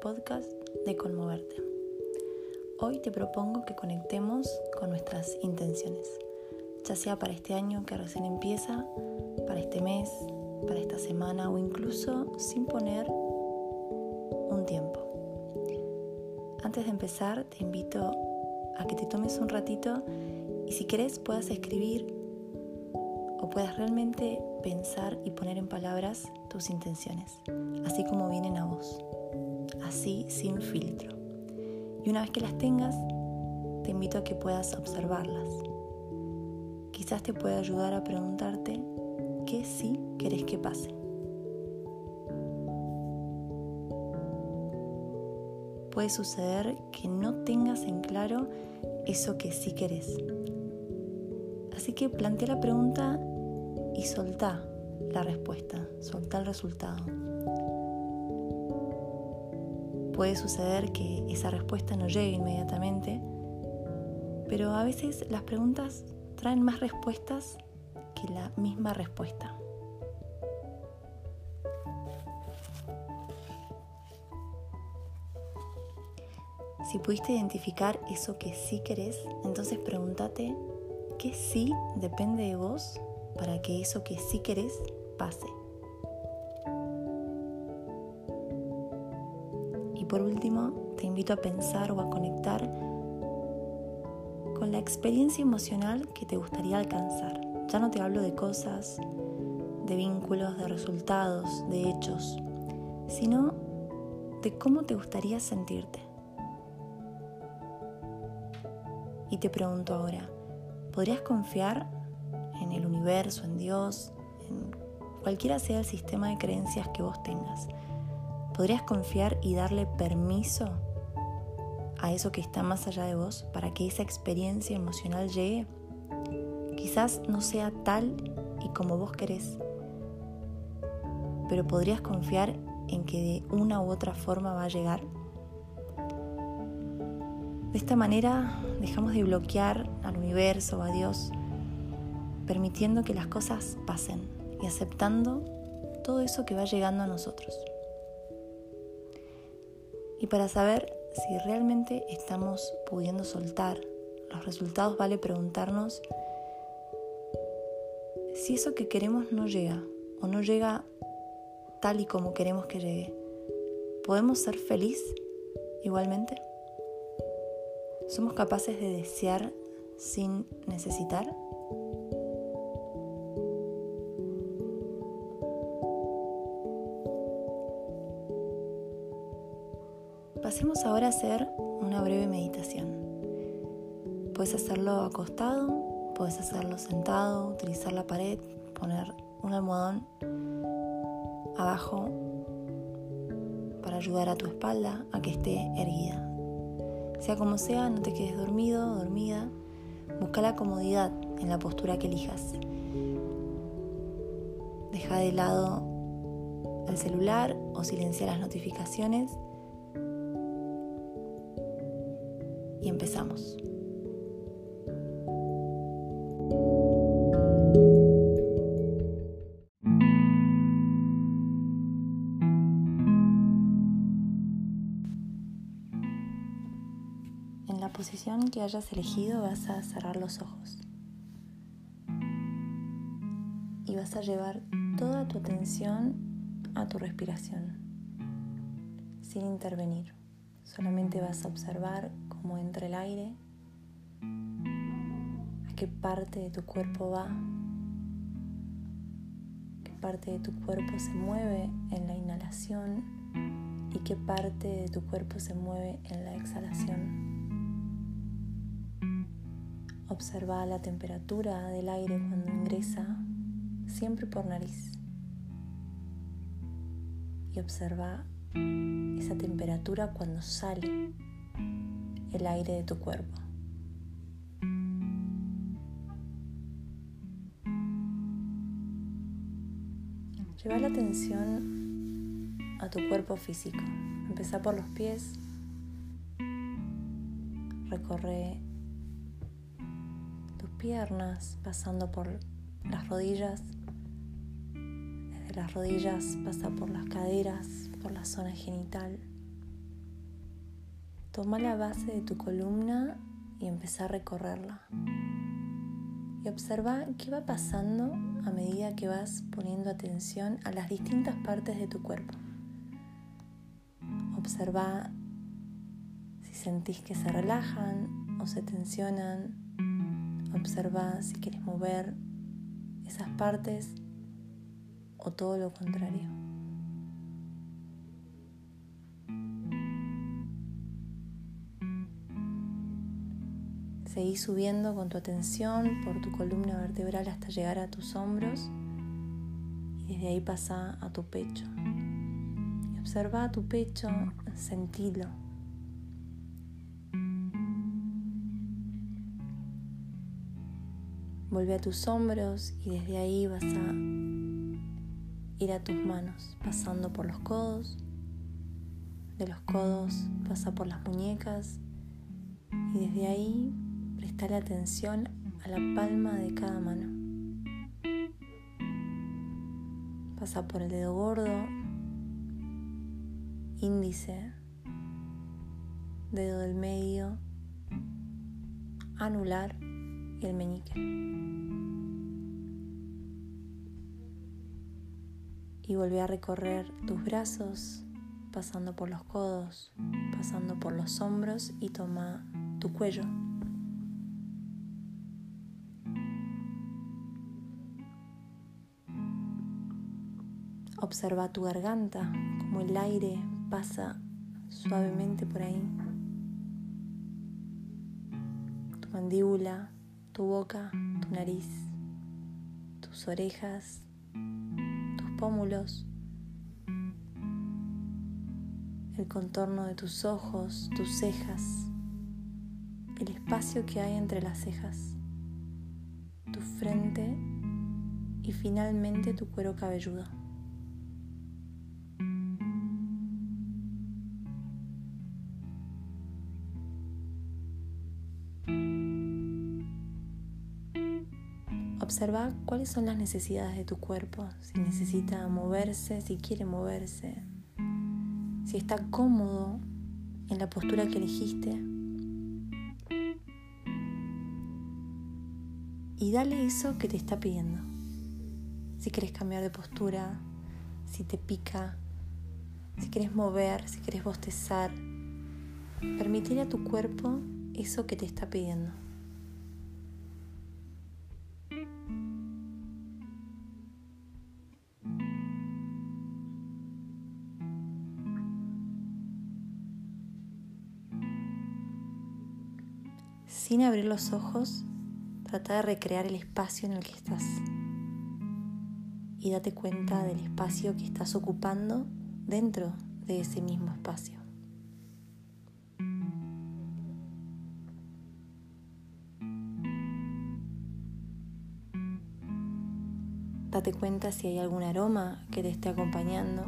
podcast de Conmoverte. Hoy te propongo que conectemos con nuestras intenciones, ya sea para este año que recién empieza, para este mes, para esta semana o incluso sin poner un tiempo. Antes de empezar, te invito a que te tomes un ratito y si querés puedas escribir o puedas realmente pensar y poner en palabras tus intenciones, así como vienen a vos, así sin filtro. Y una vez que las tengas, te invito a que puedas observarlas. Quizás te pueda ayudar a preguntarte qué sí querés que pase. Puede suceder que no tengas en claro eso que sí querés. Así que plantea la pregunta y soltá la respuesta, soltá el resultado. Puede suceder que esa respuesta no llegue inmediatamente, pero a veces las preguntas traen más respuestas que la misma respuesta. Si pudiste identificar eso que sí querés, entonces pregúntate qué sí depende de vos para que eso que sí querés pase. Y por último, te invito a pensar o a conectar con la experiencia emocional que te gustaría alcanzar. Ya no te hablo de cosas, de vínculos, de resultados, de hechos, sino de cómo te gustaría sentirte. Y te pregunto ahora, ¿podrías confiar en el universo, en Dios, en cualquiera sea el sistema de creencias que vos tengas, ¿podrías confiar y darle permiso a eso que está más allá de vos para que esa experiencia emocional llegue? Quizás no sea tal y como vos querés, pero podrías confiar en que de una u otra forma va a llegar. De esta manera dejamos de bloquear al universo o a Dios permitiendo que las cosas pasen y aceptando todo eso que va llegando a nosotros. Y para saber si realmente estamos pudiendo soltar los resultados, vale preguntarnos si eso que queremos no llega o no llega tal y como queremos que llegue. ¿Podemos ser feliz igualmente? ¿Somos capaces de desear sin necesitar? Ahora hacer una breve meditación. Puedes hacerlo acostado, puedes hacerlo sentado, utilizar la pared, poner un almohadón abajo para ayudar a tu espalda a que esté erguida. Sea como sea, no te quedes dormido, dormida. Busca la comodidad en la postura que elijas. Deja de lado el celular o silencia las notificaciones y empezamos. En la posición que hayas elegido vas a cerrar los ojos y vas a llevar toda tu atención a tu respiración sin intervenir. Solamente vas a observar cómo entra el aire, a qué parte de tu cuerpo va, qué parte de tu cuerpo se mueve en la inhalación y qué parte de tu cuerpo se mueve en la exhalación. Observa la temperatura del aire cuando ingresa, siempre por nariz. Y observa esa temperatura cuando sale el aire de tu cuerpo. Lleva la atención a tu cuerpo físico. Empieza por los pies. Recorre tus piernas pasando por las rodillas. Desde las rodillas pasa por las caderas, por la zona genital, Toma la base de tu columna y empieza a recorrerla. Y observa qué va pasando a medida que vas poniendo atención a las distintas partes de tu cuerpo. Observa si sentís que se relajan o se tensionan. Observa si quieres mover esas partes o todo lo contrario. Seguí subiendo con tu atención por tu columna vertebral hasta llegar a tus hombros y desde ahí pasa a tu pecho. Y observa tu pecho, sentilo. Vuelve a tus hombros y desde ahí vas a ir a tus manos, pasando por los codos. De los codos pasa por las muñecas y desde ahí Presta la atención a la palma de cada mano. Pasa por el dedo gordo, índice, dedo del medio, anular y el meñique. Y volví a recorrer tus brazos, pasando por los codos, pasando por los hombros y toma tu cuello. Observa tu garganta, como el aire pasa suavemente por ahí. Tu mandíbula, tu boca, tu nariz, tus orejas, tus pómulos, el contorno de tus ojos, tus cejas, el espacio que hay entre las cejas, tu frente y finalmente tu cuero cabelludo. Observa cuáles son las necesidades de tu cuerpo, si necesita moverse, si quiere moverse, si está cómodo en la postura que elegiste. Y dale eso que te está pidiendo. Si quieres cambiar de postura, si te pica, si quieres mover, si quieres bostezar, permítele a tu cuerpo eso que te está pidiendo. Sin abrir los ojos, trata de recrear el espacio en el que estás. Y date cuenta del espacio que estás ocupando dentro de ese mismo espacio. Date cuenta si hay algún aroma que te esté acompañando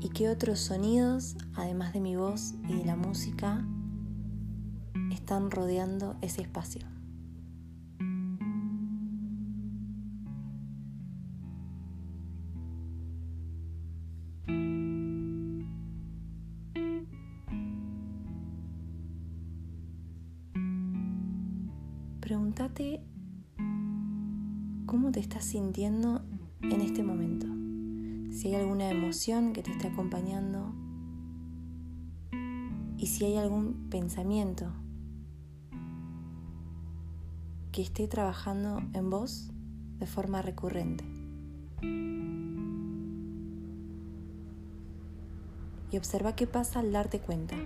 y qué otros sonidos, además de mi voz y de la música, están rodeando ese espacio. Pregúntate cómo te estás sintiendo en este momento. Si hay alguna emoción que te esté acompañando y si hay algún pensamiento que esté trabajando en vos de forma recurrente. Y observa qué pasa al darte cuenta.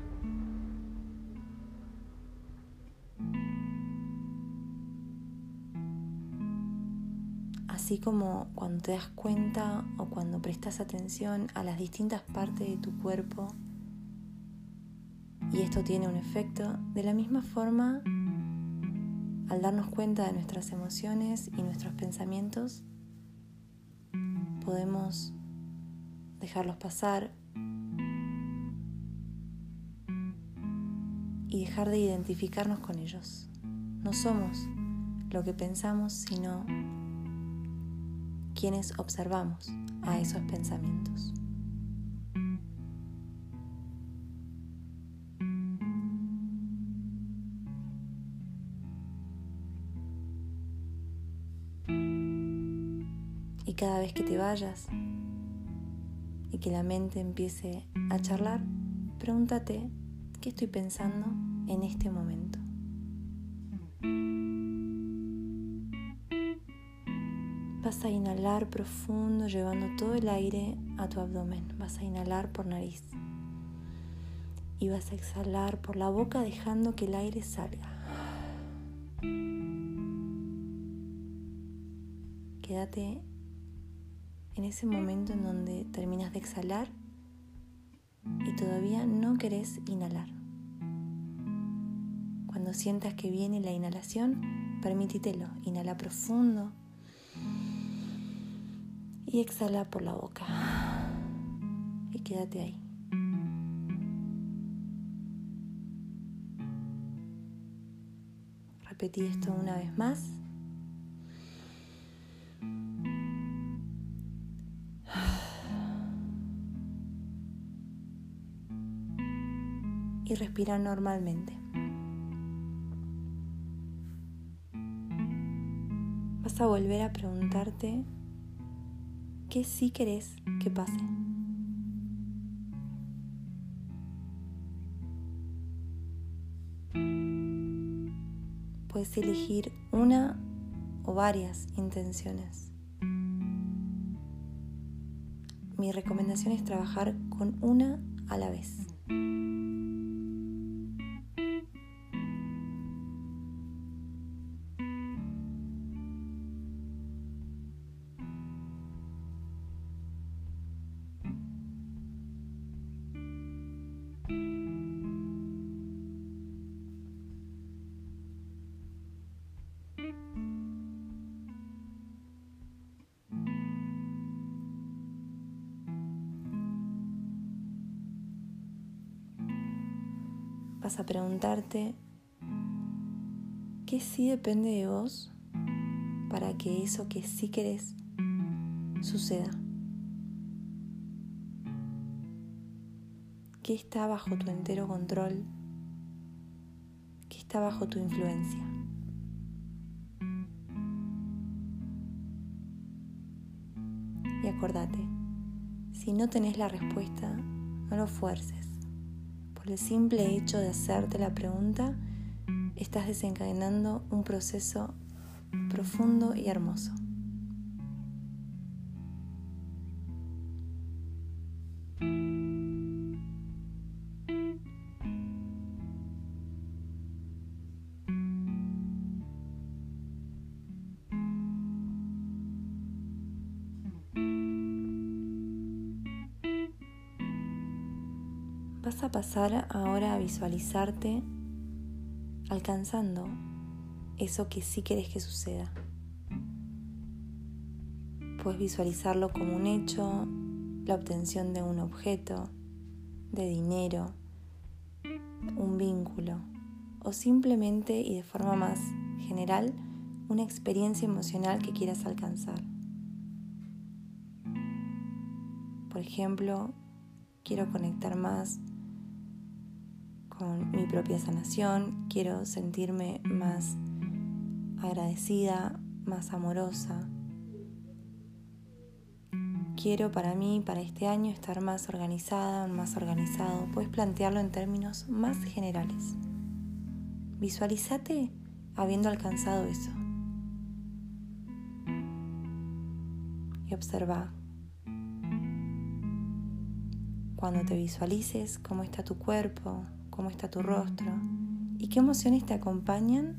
Así como cuando te das cuenta o cuando prestas atención a las distintas partes de tu cuerpo y esto tiene un efecto, de la misma forma al darnos cuenta de nuestras emociones y nuestros pensamientos, podemos dejarlos pasar y dejar de identificarnos con ellos. No somos lo que pensamos, sino quienes observamos a esos pensamientos. Y cada vez que te vayas y que la mente empiece a charlar, pregúntate, ¿qué estoy pensando en este momento? Vas a inhalar profundo llevando todo el aire a tu abdomen. Vas a inhalar por nariz. Y vas a exhalar por la boca dejando que el aire salga. Quédate en ese momento en donde terminas de exhalar y todavía no querés inhalar. Cuando sientas que viene la inhalación, permítitelo. Inhala profundo y exhala por la boca. Y quédate ahí. Repetí esto una vez más. Y respira normalmente. Vas a volver a preguntarte ¿Qué sí querés que pase? Puedes elegir una o varias intenciones. Mi recomendación es trabajar con una a la vez. Vas a preguntarte qué sí depende de vos para que eso que sí querés suceda. ¿Qué está bajo tu entero control? ¿Qué está bajo tu influencia? Y acordate, si no tenés la respuesta, no lo fuerces. Por el simple hecho de hacerte la pregunta, estás desencadenando un proceso profundo y hermoso. Pasar ahora a visualizarte alcanzando eso que sí querés que suceda. Puedes visualizarlo como un hecho, la obtención de un objeto, de dinero, un vínculo o simplemente y de forma más general una experiencia emocional que quieras alcanzar. Por ejemplo, quiero conectar más con mi propia sanación, quiero sentirme más agradecida, más amorosa. Quiero para mí, para este año, estar más organizada, más organizado. Puedes plantearlo en términos más generales. Visualízate habiendo alcanzado eso. Y observa cuando te visualices cómo está tu cuerpo, cómo está tu rostro y qué emociones te acompañan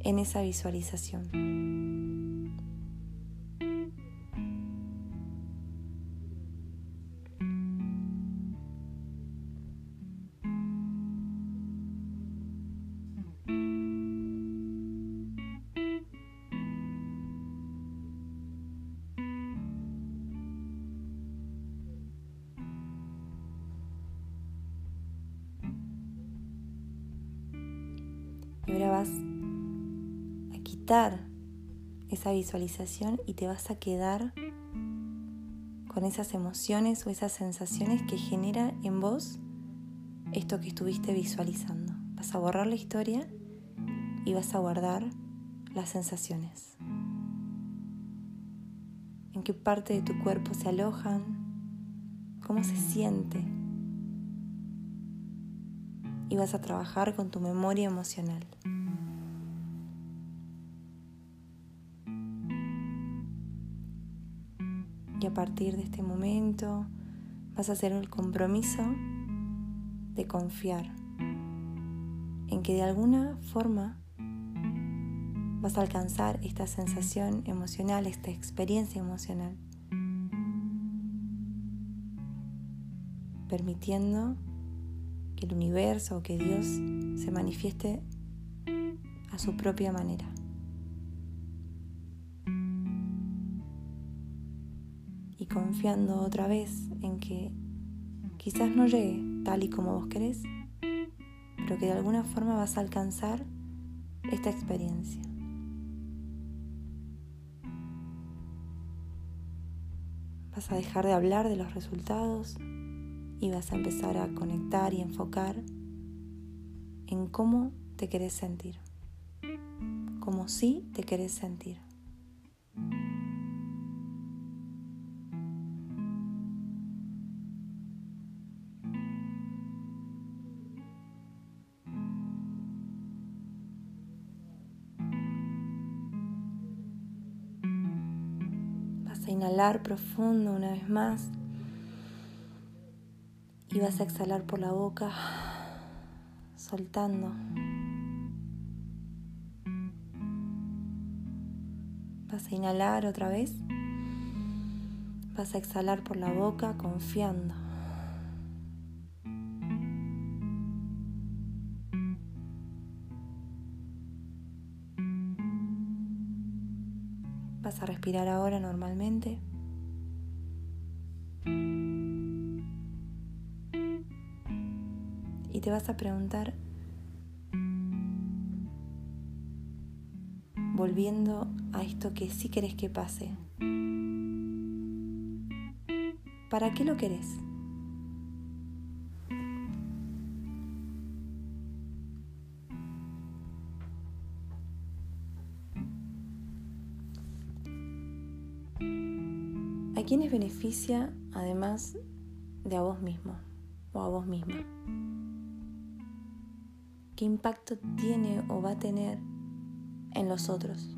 en esa visualización. Esa visualización y te vas a quedar con esas emociones o esas sensaciones que genera en vos esto que estuviste visualizando. Vas a borrar la historia y vas a guardar las sensaciones. en qué parte de tu cuerpo se alojan, cómo se siente. Y vas a trabajar con tu memoria emocional. Partir de este momento vas a hacer el compromiso de confiar en que de alguna forma vas a alcanzar esta sensación emocional, esta experiencia emocional, permitiendo que el universo o que Dios se manifieste a su propia manera. Confiando otra vez en que quizás no llegue tal y como vos querés, pero que de alguna forma vas a alcanzar esta experiencia. Vas a dejar de hablar de los resultados y vas a empezar a conectar y enfocar en cómo te querés sentir, como si te querés sentir. Inhalar profundo una vez más y vas a exhalar por la boca, soltando. Vas a inhalar otra vez. Vas a exhalar por la boca confiando. Respirar ahora normalmente. Y te vas a preguntar, volviendo a esto que sí querés que pase, ¿para qué lo querés? Además de a vos mismo o a vos misma? ¿Qué impacto tiene o va a tener en los otros?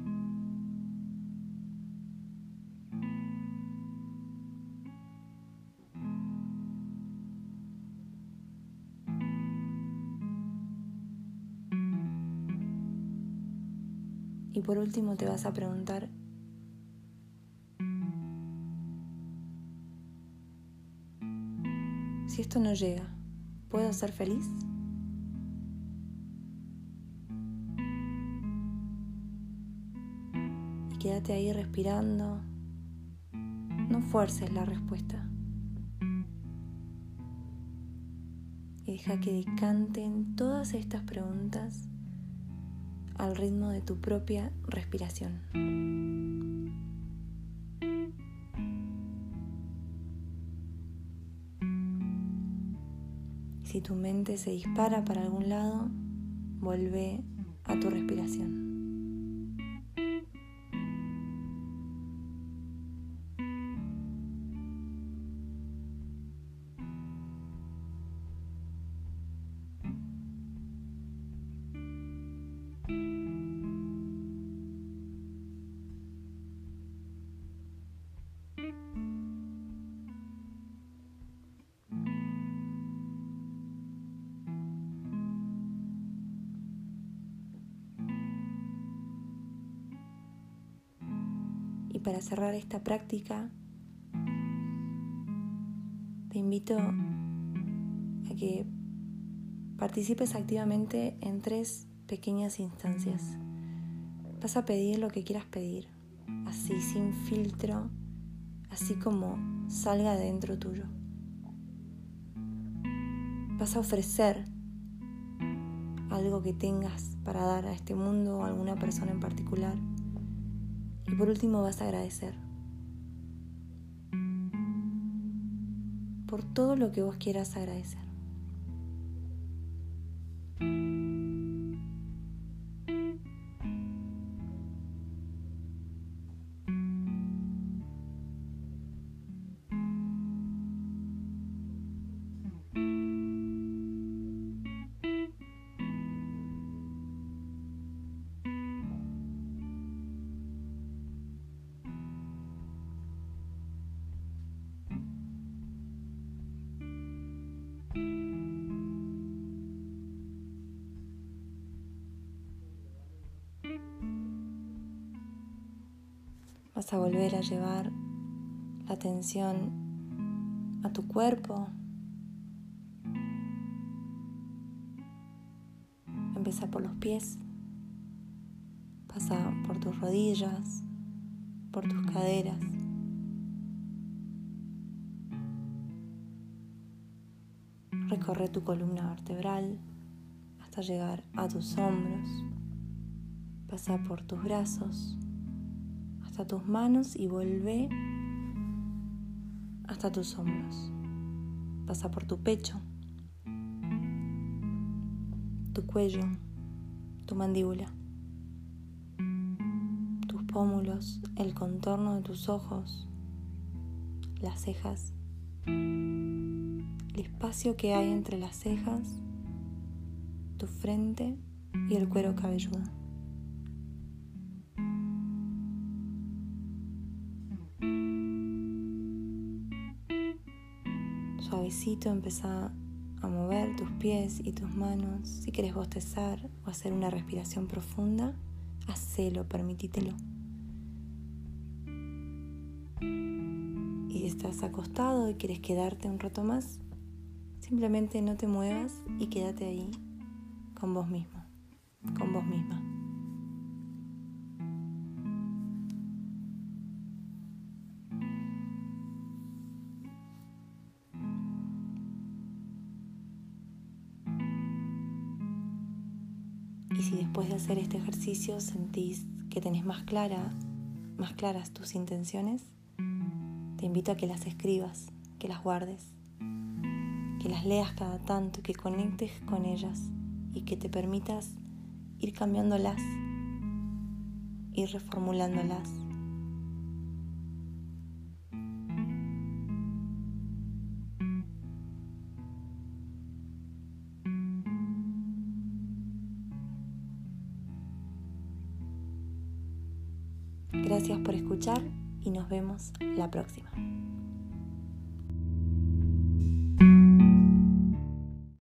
Y por último te vas a preguntar, Si esto no llega, ¿puedo ser feliz? Y quédate ahí respirando. No fuerces la respuesta. Y deja que decanten todas estas preguntas al ritmo de tu propia respiración. Si tu mente se dispara para algún lado, vuelve a tu respiración. Para cerrar esta práctica, te invito a que participes activamente en tres pequeñas instancias. Vas a pedir lo que quieras pedir, así sin filtro, así como salga de dentro tuyo. Vas a ofrecer algo que tengas para dar a este mundo o a alguna persona en particular. Y por último vas a agradecer por todo lo que vos quieras agradecer. A volver a llevar la atención a tu cuerpo. Empieza por los pies. Pasa por tus rodillas, por tus caderas. Recorre tu columna vertebral hasta llegar a tus hombros. Pasa por tus brazos hasta tus manos y vuelve hasta tus hombros. Pasa por tu pecho, tu cuello, tu mandíbula, tus pómulos, el contorno de tus ojos, las cejas, el espacio que hay entre las cejas, tu frente y el cuero cabelludo. Suavecito empezá a mover tus pies y tus manos. Si quieres bostezar o hacer una respiración profunda, hacelo, permitítelo. Y si estás acostado y quieres quedarte un rato más, simplemente no te muevas y quédate ahí con vos mismo, con vos misma. Y si después de hacer este ejercicio sentís que tenés más clara, más claras tus intenciones, te invito a que las escribas, que las guardes, que las leas cada tanto, que conectes con ellas y que te permitas ir cambiándolas, ir reformulándolas la próxima.